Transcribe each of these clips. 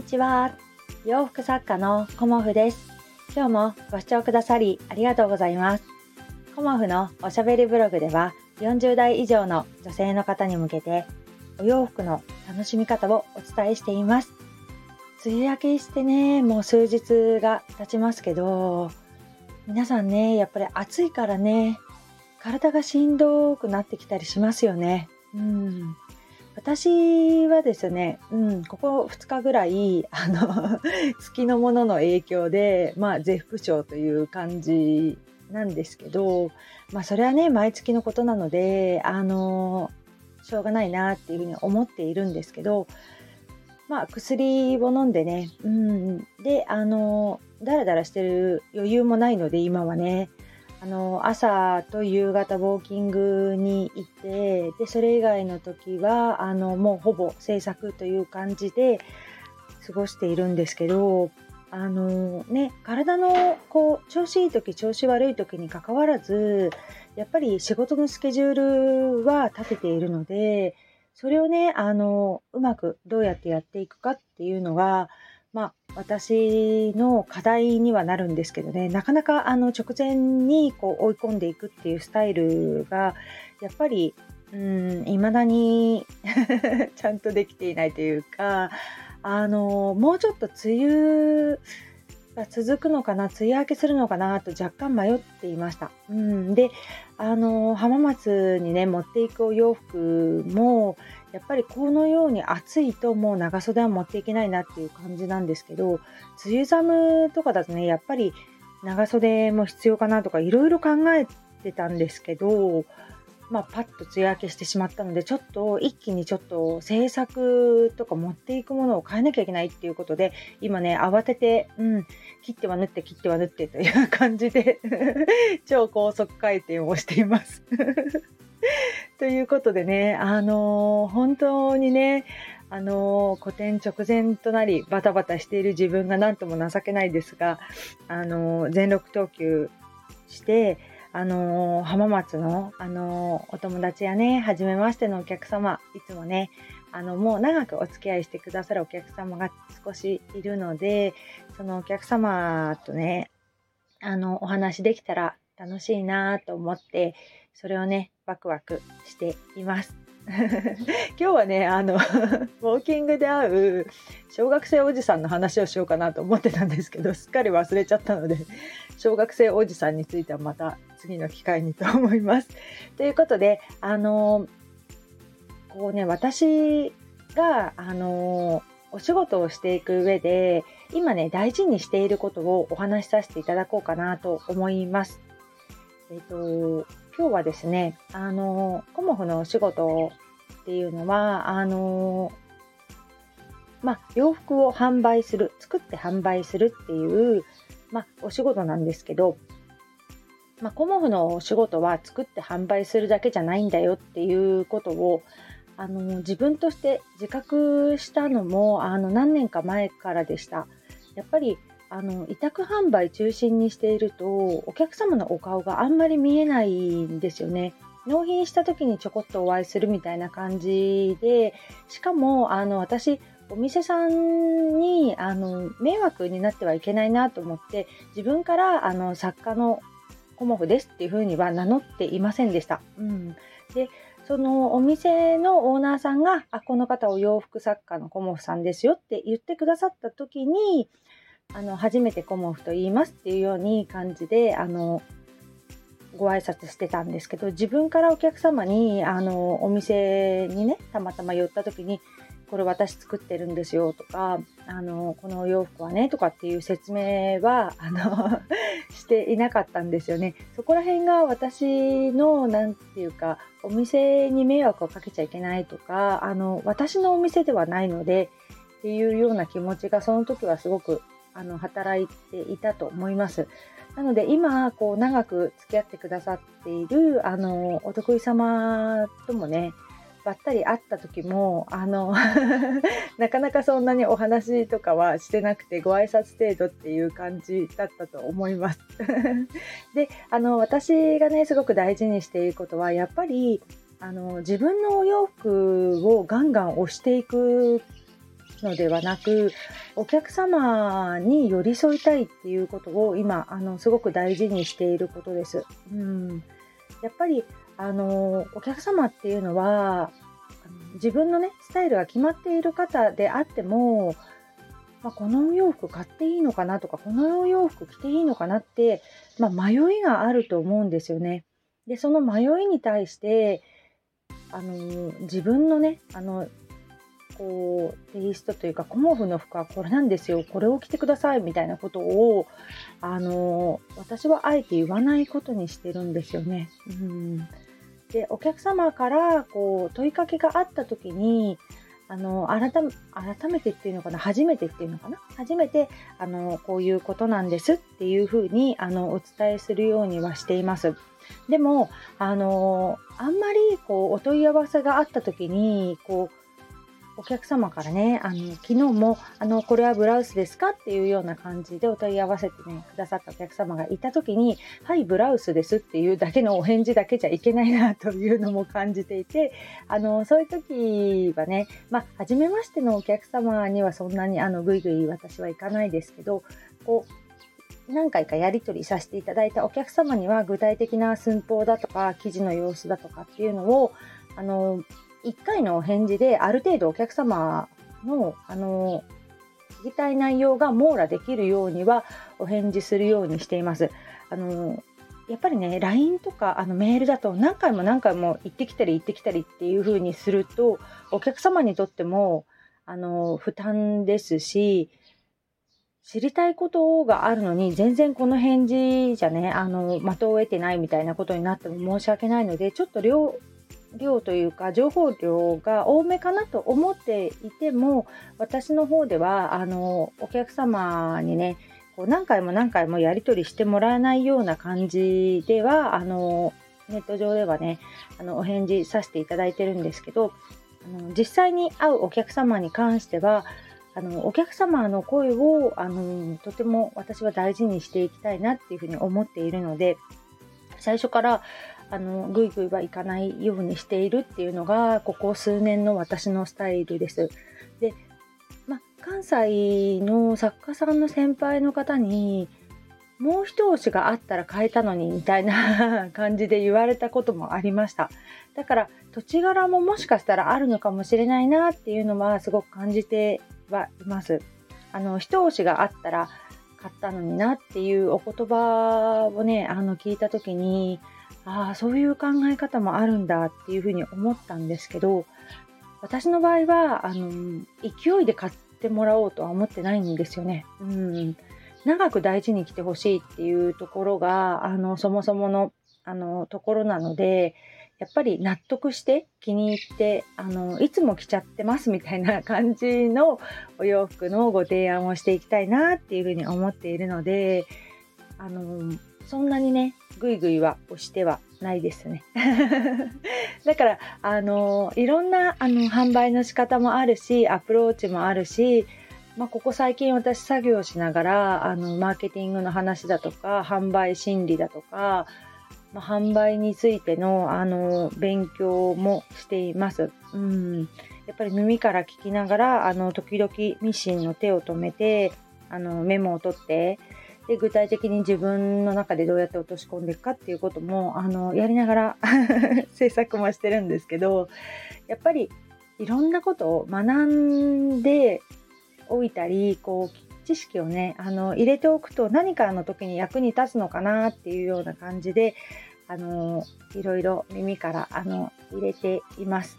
にちは。洋服作家のコモフです。今日もご視聴くださりありがとうございます。コモフのおしゃべりブログでは40代以上の女性の方に向けてお洋服の楽しみ方をお伝えしています。梅雨明けしてねもう数日が経ちますけど皆さんねやっぱり暑いからね体がしんどくなってきたりしますよね。うん。私はですね、うん、ここ2日ぐらい、あの、月のものの影響で、まあ、絶不調という感じなんですけど、まあ、それはね、毎月のことなので、あの、しょうがないなっていうふうに思っているんですけど、まあ、薬を飲んでね、うん、で、あの、だらだらしてる余裕もないので、今はね、あの朝と夕方ウォーキングに行ってでそれ以外の時はあのもうほぼ制作という感じで過ごしているんですけどあのね体のこう調子いい時調子悪い時にかかわらずやっぱり仕事のスケジュールは立てているのでそれをねあのうまくどうやってやっていくかっていうのがまあ、私の課題にはなるんですけどね。なかなかあの直前にこう追い込んでいくっていうスタイルがやっぱりいまだに ちゃんとできていないというかあのもうちょっと梅雨が続くのかな梅雨明けするのかなと若干迷っていました。うん、であの浜松にね持っていくお洋服もやっぱりこのように暑いともう長袖は持っていけないなっていう感じなんですけど梅雨寒とかだとねやっぱり長袖も必要かなとかいろいろ考えてたんですけどまあ、パッと梅雨明けしてしまったのでちょっと一気にちょっと制作とか持っていくものを変えなきゃいけないっていうことで今ね慌てて、うん、切っては縫って切っては縫ってという感じで 超高速回転をしています。ということでねあのー、本当にねあのー、個展直前となりバタバタしている自分が何とも情けないですが、あのー、全力投球してあのー、浜松の、あのー、お友達やね、はじめましてのお客様、いつもね、あの、もう長くお付き合いしてくださるお客様が少しいるので、そのお客様とね、あの、お話できたら楽しいなと思って、それをね、ワクワクしています。今日はねあの ウォーキングで会う小学生おじさんの話をしようかなと思ってたんですけどすっかり忘れちゃったので小学生おじさんについてはまた次の機会にと思います。ということであのこうね私があのお仕事をしていく上で今ね大事にしていることをお話しさせていただこうかなと思います。えっ、と今日はですね、あの、コモフのお仕事っていうのは、あの、ま、洋服を販売する、作って販売するっていう、ま、お仕事なんですけど、まあ、コモフのお仕事は作って販売するだけじゃないんだよっていうことを、あの、自分として自覚したのも、あの、何年か前からでした。やっぱりあの委託販売中心にしているとお客様のお顔があんまり見えないんですよね。納品した時にちょこっとお会いするみたいな感じでしかもあの私お店さんにあの迷惑になってはいけないなと思って自分からあの作家のコモフですっていうふうには名乗っていませんでした。うん、でそのお店のオーナーさんがあこの方お洋服作家のコモフさんですよって言ってくださった時にあの初めてコモフと言いますっていうように感じであのご挨拶してたんですけど自分からお客様にあのお店にねたまたま寄った時にこれ私作ってるんですよとかあのこのお洋服はねとかっていう説明はあの していなかったんですよねそこら辺が私の何て言うかお店に迷惑をかけちゃいけないとかあの私のお店ではないのでっていうような気持ちがその時はすごくあの働いていたと思います。なので今こう長く付き合ってくださっているあのお得意様ともねばったり会った時もあの なかなかそんなにお話とかはしてなくてご挨拶程度っていう感じだったと思います。であの私がねすごく大事にしていることはやっぱりあの自分のお洋服をガンガン押していくのではなくお客様に寄り添いたいっていうことを今あのすごく大事にしていることです。うんやっぱりあのお客様っていうのは自分のねスタイルが決まっている方であっても、まあ、このお洋服買っていいのかなとかこのお洋服着ていいのかなって、まあ、迷いがあると思うんですよね。でその迷いに対してあの自分のねあのこうテイストというかコモフの服はこれなんですよこれを着てくださいみたいなことをあの私はあえて言わないことにしてるんですよね。うんでお客様からこう問いかけがあった時にあの改改めてっていうのかな初めてっていうのかな初めてあのこういうことなんですっていうふうにあのお伝えするようにはしています。でもあのあんまりこうお問い合わせがあった時にこうお客様からね、あの、昨日も、あの、これはブラウスですかっていうような感じでお問い合わせてね、くださったお客様がいた時に、はい、ブラウスですっていうだけのお返事だけじゃいけないなというのも感じていて、あの、そういう時はね、まあ、初めましてのお客様にはそんなに、あの、ぐいぐい私は行かないですけど、こう、何回かやり取りさせていただいたお客様には具体的な寸法だとか記事の様子だとかっていうのをあの1回のお返事である程度お客様の、あの、聞きたい内容が網羅できるようにはお返事するようにしています。あの、やっぱりね、LINE とかあのメールだと何回も何回も行ってきたり行ってきたりっていう風にすると、お客様にとっても、あの、負担ですし、知りたいことがあるのに全然この返事じゃねあの的を得てないみたいなことになっても申し訳ないのでちょっと両量というか情報量が多めかなと思っていても私の方ではあのお客様にねこう何回も何回もやり取りしてもらえないような感じではあのネット上ではねあのお返事させていただいてるんですけどあの実際に会うお客様に関してはあのお客様の声をあのとても私は大事にしていきたいなっていうふうに思っているので最初からあのぐいぐいはいかないようにしているっていうのがここ数年の私のスタイルです。で、ま、関西の作家さんの先輩の方にもう一押しがあったら変えたのにみたいな感じで言われたこともありました。だから土地柄ももしかしたらあるのかもしれないなっていうのはすごく感じてはいます。あの一押しがあったら買ったのになっていうお言葉をねあの聞いた時にああ、そういう考え方もあるんだっていうふうに思ったんですけど、私の場合は、あの、勢いで買ってもらおうとは思ってないんですよね。うん。長く大事に来てほしいっていうところが、あの、そもそもの、あの、ところなので、やっぱり納得して気に入ってあのいつも着ちゃってますみたいな感じのお洋服のご提案をしていきたいなっていうふうに思っているのであのそんなにねぐいぐいは押してはないですね だからあのいろんなあの販売の仕方もあるしアプローチもあるしまあ、ここ最近私作業しながらあのマーケティングの話だとか販売心理だとか、まあ、販売についてのあの勉強もしています。うんやっぱり耳から聞きながらあの時々ミシンの手を止めてあのメモを取ってで具体的に自分の中でどうやって落とし込んでいくかっていうこともあのやりながら 制作もしてるんですけどやっぱりいろんなことを学んでおいたりこう知識をねあの入れておくと何かの時に役に立つのかなっていうような感じであのいろいろ耳からあの入れています。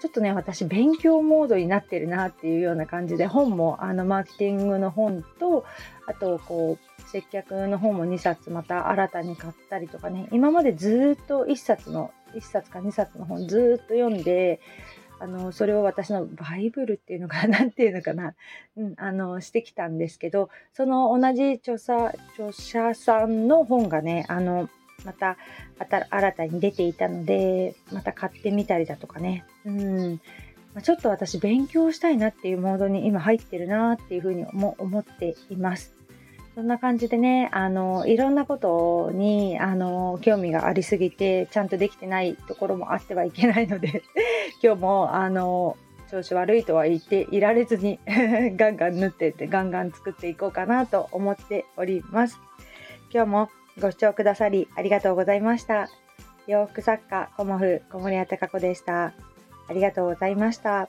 ちょっとね、私、勉強モードになってるなっていうような感じで、本も、あの、マーケティングの本と、あと、こう、接客の本も2冊また新たに買ったりとかね、今までずっと1冊の、1冊か2冊の本ずっと読んで、あの、それを私のバイブルっていうのかな、なんていうのかな、うん、あの、してきたんですけど、その同じ著者、著者さんの本がね、あの、また新たに出ていたので、また買ってみたりだとかね。うんま。ちょっと私勉強したいなっていうモードに今入ってるなっていうふうにも思っています。そんな感じでね、あの、いろんなことに、あの、興味がありすぎて、ちゃんとできてないところもあってはいけないので 今日も、あの、調子悪いとは言っていられずに ガンガン縫ってってガンガン作っていこうかなと思っております今日もご視聴くださりありがとうございました洋服作家コモフ小森屋隆子でしたありがとうございました。